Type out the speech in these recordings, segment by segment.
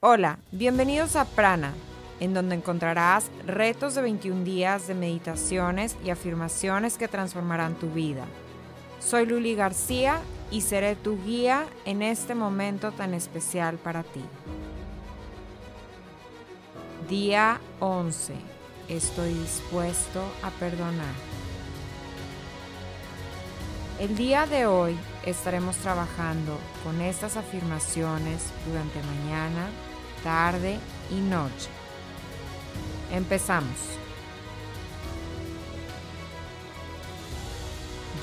Hola, bienvenidos a Prana, en donde encontrarás retos de 21 días de meditaciones y afirmaciones que transformarán tu vida. Soy Luli García y seré tu guía en este momento tan especial para ti. Día 11. Estoy dispuesto a perdonar. El día de hoy estaremos trabajando con estas afirmaciones durante mañana, tarde y noche. Empezamos.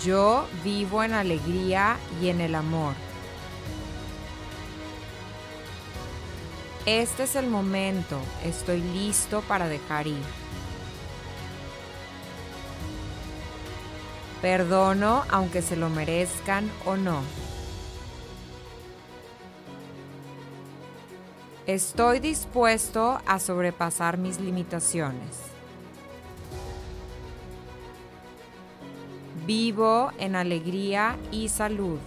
Yo vivo en alegría y en el amor. Este es el momento, estoy listo para dejar ir. Perdono aunque se lo merezcan o no. Estoy dispuesto a sobrepasar mis limitaciones. Vivo en alegría y salud.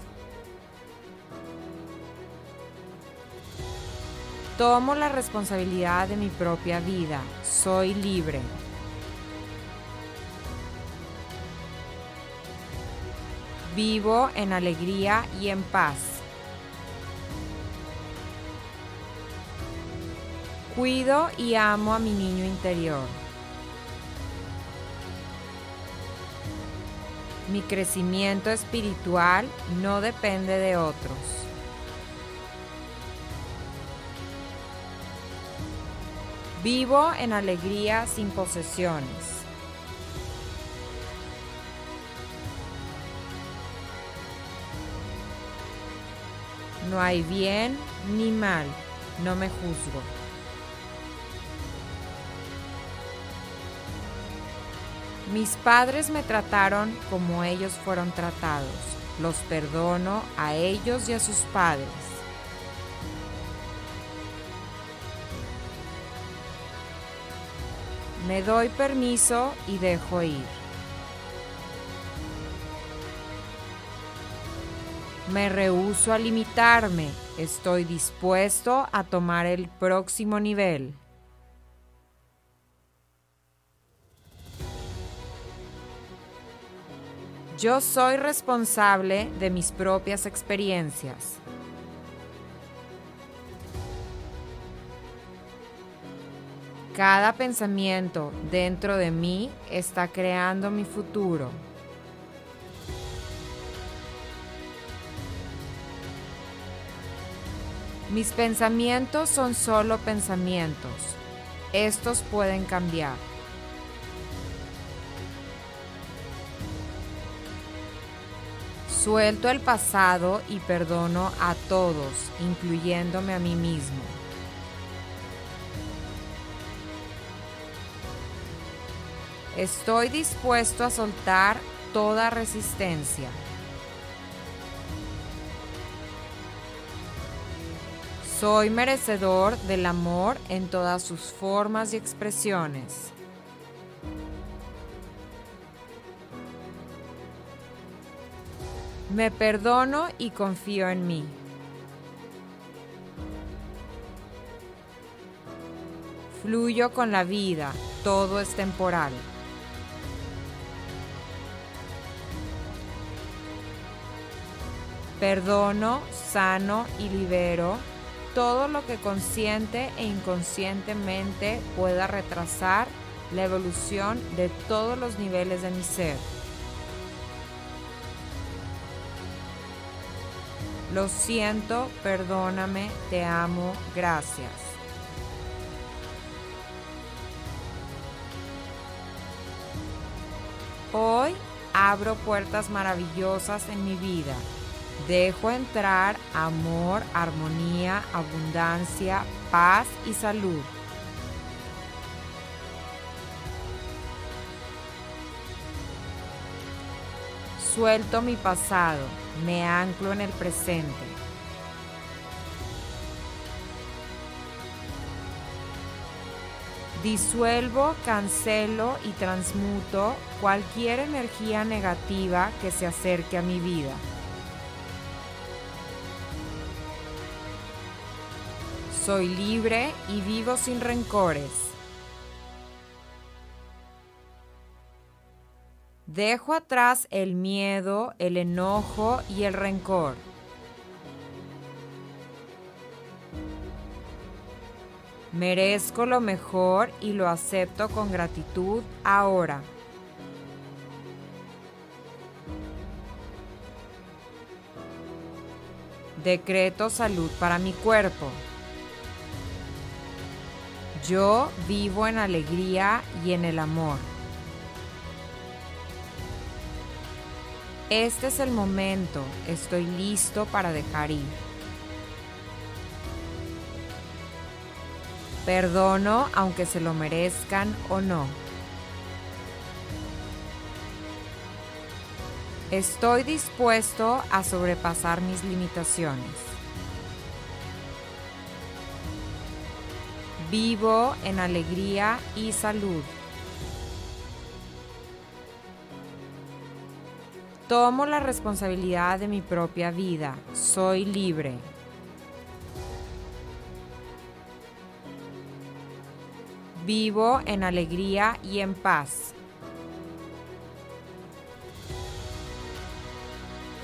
Tomo la responsabilidad de mi propia vida. Soy libre. Vivo en alegría y en paz. Cuido y amo a mi niño interior. Mi crecimiento espiritual no depende de otros. Vivo en alegría sin posesiones. No hay bien ni mal, no me juzgo. Mis padres me trataron como ellos fueron tratados. Los perdono a ellos y a sus padres. Me doy permiso y dejo ir. Me rehúso a limitarme. Estoy dispuesto a tomar el próximo nivel. Yo soy responsable de mis propias experiencias. Cada pensamiento dentro de mí está creando mi futuro. Mis pensamientos son solo pensamientos. Estos pueden cambiar. Suelto el pasado y perdono a todos, incluyéndome a mí mismo. Estoy dispuesto a soltar toda resistencia. Soy merecedor del amor en todas sus formas y expresiones. Me perdono y confío en mí. Fluyo con la vida, todo es temporal. Perdono, sano y libero todo lo que consciente e inconscientemente pueda retrasar la evolución de todos los niveles de mi ser. Lo siento, perdóname, te amo, gracias. Hoy abro puertas maravillosas en mi vida Dejo entrar amor, armonía, abundancia, paz y salud. Suelto mi pasado, me anclo en el presente. Disuelvo, cancelo y transmuto cualquier energía negativa que se acerque a mi vida. Soy libre y vivo sin rencores. Dejo atrás el miedo, el enojo y el rencor. Merezco lo mejor y lo acepto con gratitud ahora. Decreto salud para mi cuerpo. Yo vivo en alegría y en el amor. Este es el momento, estoy listo para dejar ir. Perdono aunque se lo merezcan o no. Estoy dispuesto a sobrepasar mis limitaciones. Vivo en alegría y salud. Tomo la responsabilidad de mi propia vida. Soy libre. Vivo en alegría y en paz.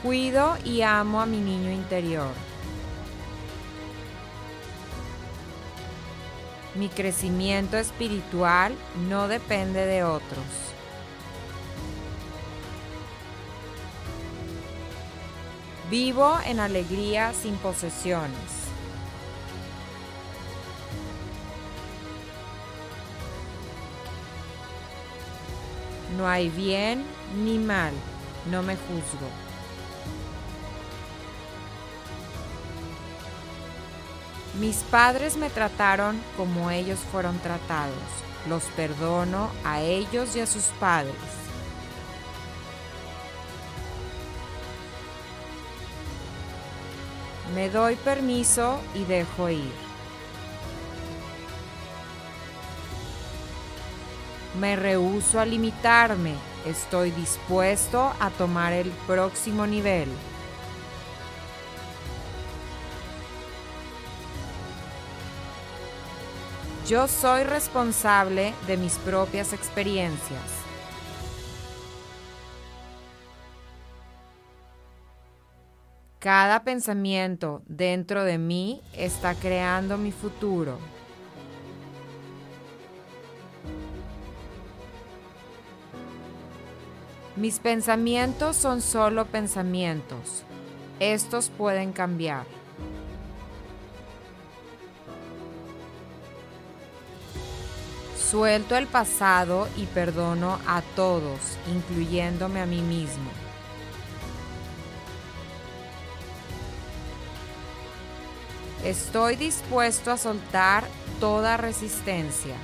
Cuido y amo a mi niño interior. Mi crecimiento espiritual no depende de otros. Vivo en alegría sin posesiones. No hay bien ni mal, no me juzgo. Mis padres me trataron como ellos fueron tratados. Los perdono a ellos y a sus padres. Me doy permiso y dejo ir. Me rehúso a limitarme. Estoy dispuesto a tomar el próximo nivel. Yo soy responsable de mis propias experiencias. Cada pensamiento dentro de mí está creando mi futuro. Mis pensamientos son solo pensamientos. Estos pueden cambiar. Suelto el pasado y perdono a todos, incluyéndome a mí mismo. Estoy dispuesto a soltar toda resistencia.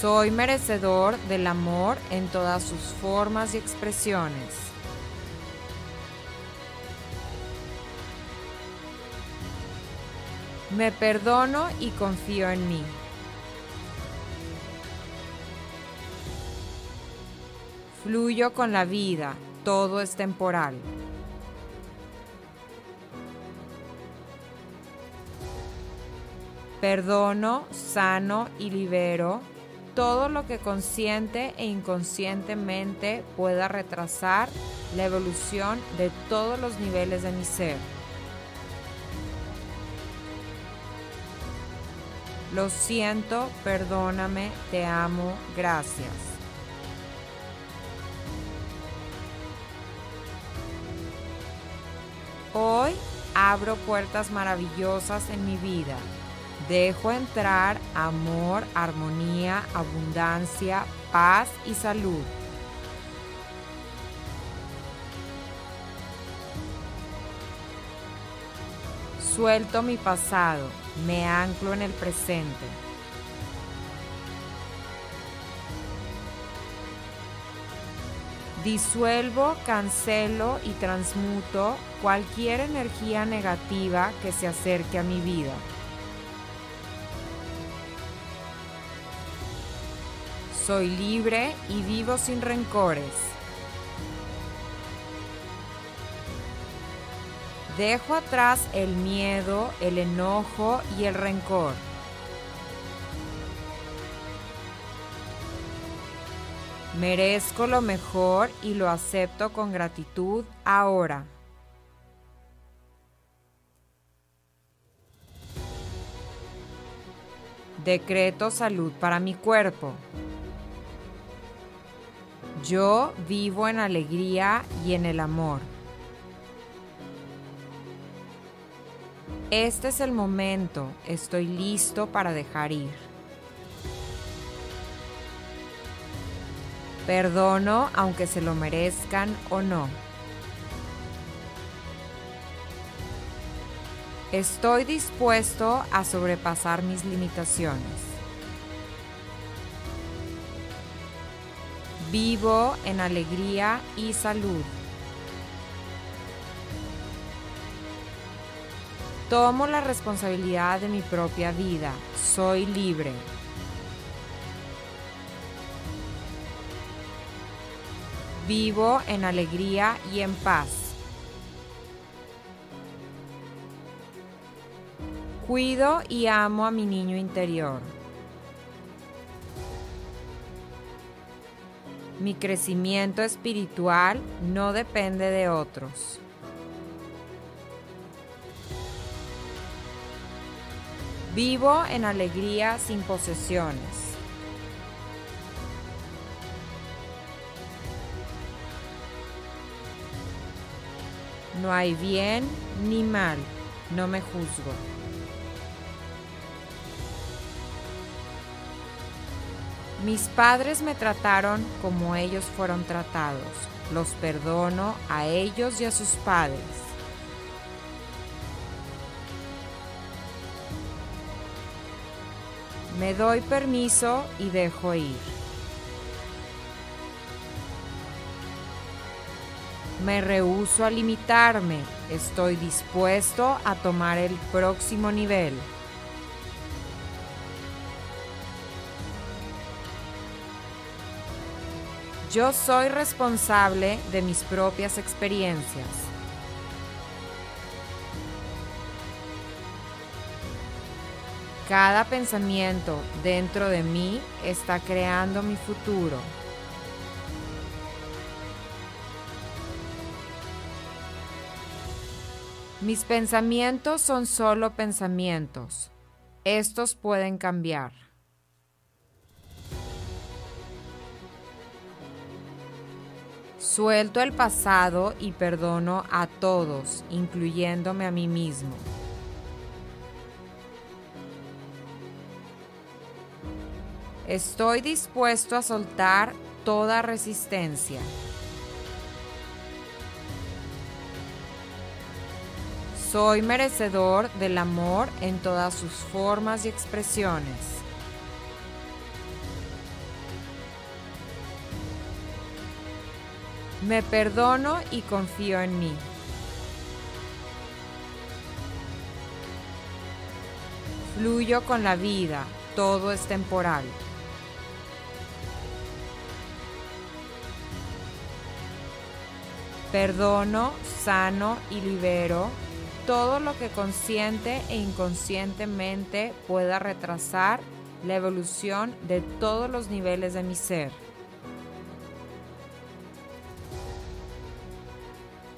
Soy merecedor del amor en todas sus formas y expresiones. Me perdono y confío en mí. Fluyo con la vida, todo es temporal. Perdono, sano y libero todo lo que consciente e inconscientemente pueda retrasar la evolución de todos los niveles de mi ser. Lo siento, perdóname, te amo, gracias. Hoy abro puertas maravillosas en mi vida. Dejo entrar amor, armonía, abundancia, paz y salud. Suelto mi pasado, me anclo en el presente. Disuelvo, cancelo y transmuto cualquier energía negativa que se acerque a mi vida. Soy libre y vivo sin rencores. Dejo atrás el miedo, el enojo y el rencor. Merezco lo mejor y lo acepto con gratitud ahora. Decreto salud para mi cuerpo. Yo vivo en alegría y en el amor. Este es el momento, estoy listo para dejar ir. Perdono aunque se lo merezcan o no. Estoy dispuesto a sobrepasar mis limitaciones. Vivo en alegría y salud. Tomo la responsabilidad de mi propia vida. Soy libre. Vivo en alegría y en paz. Cuido y amo a mi niño interior. Mi crecimiento espiritual no depende de otros. Vivo en alegría sin posesiones. No hay bien ni mal, no me juzgo. Mis padres me trataron como ellos fueron tratados. Los perdono a ellos y a sus padres. Me doy permiso y dejo ir. Me rehúso a limitarme. Estoy dispuesto a tomar el próximo nivel. Yo soy responsable de mis propias experiencias. Cada pensamiento dentro de mí está creando mi futuro. Mis pensamientos son solo pensamientos. Estos pueden cambiar. Suelto el pasado y perdono a todos, incluyéndome a mí mismo. Estoy dispuesto a soltar toda resistencia. Soy merecedor del amor en todas sus formas y expresiones. Me perdono y confío en mí. Fluyo con la vida, todo es temporal. Perdono, sano y libero todo lo que consciente e inconscientemente pueda retrasar la evolución de todos los niveles de mi ser.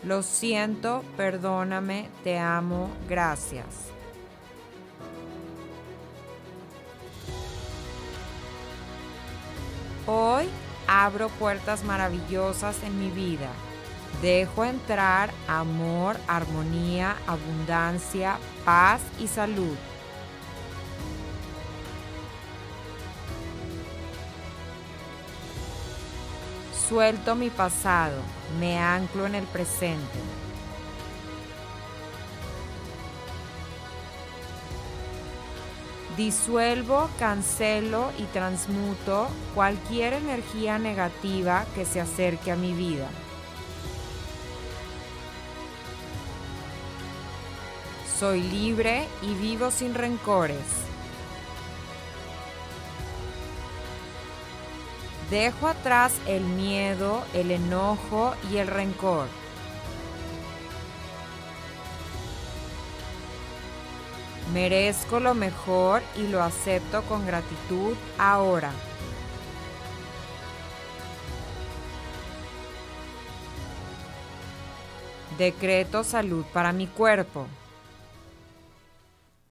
Lo siento, perdóname, te amo, gracias. Hoy abro puertas maravillosas en mi vida Dejo entrar amor, armonía, abundancia, paz y salud. Suelto mi pasado, me anclo en el presente. Disuelvo, cancelo y transmuto cualquier energía negativa que se acerque a mi vida. Soy libre y vivo sin rencores. Dejo atrás el miedo, el enojo y el rencor. Merezco lo mejor y lo acepto con gratitud ahora. Decreto salud para mi cuerpo.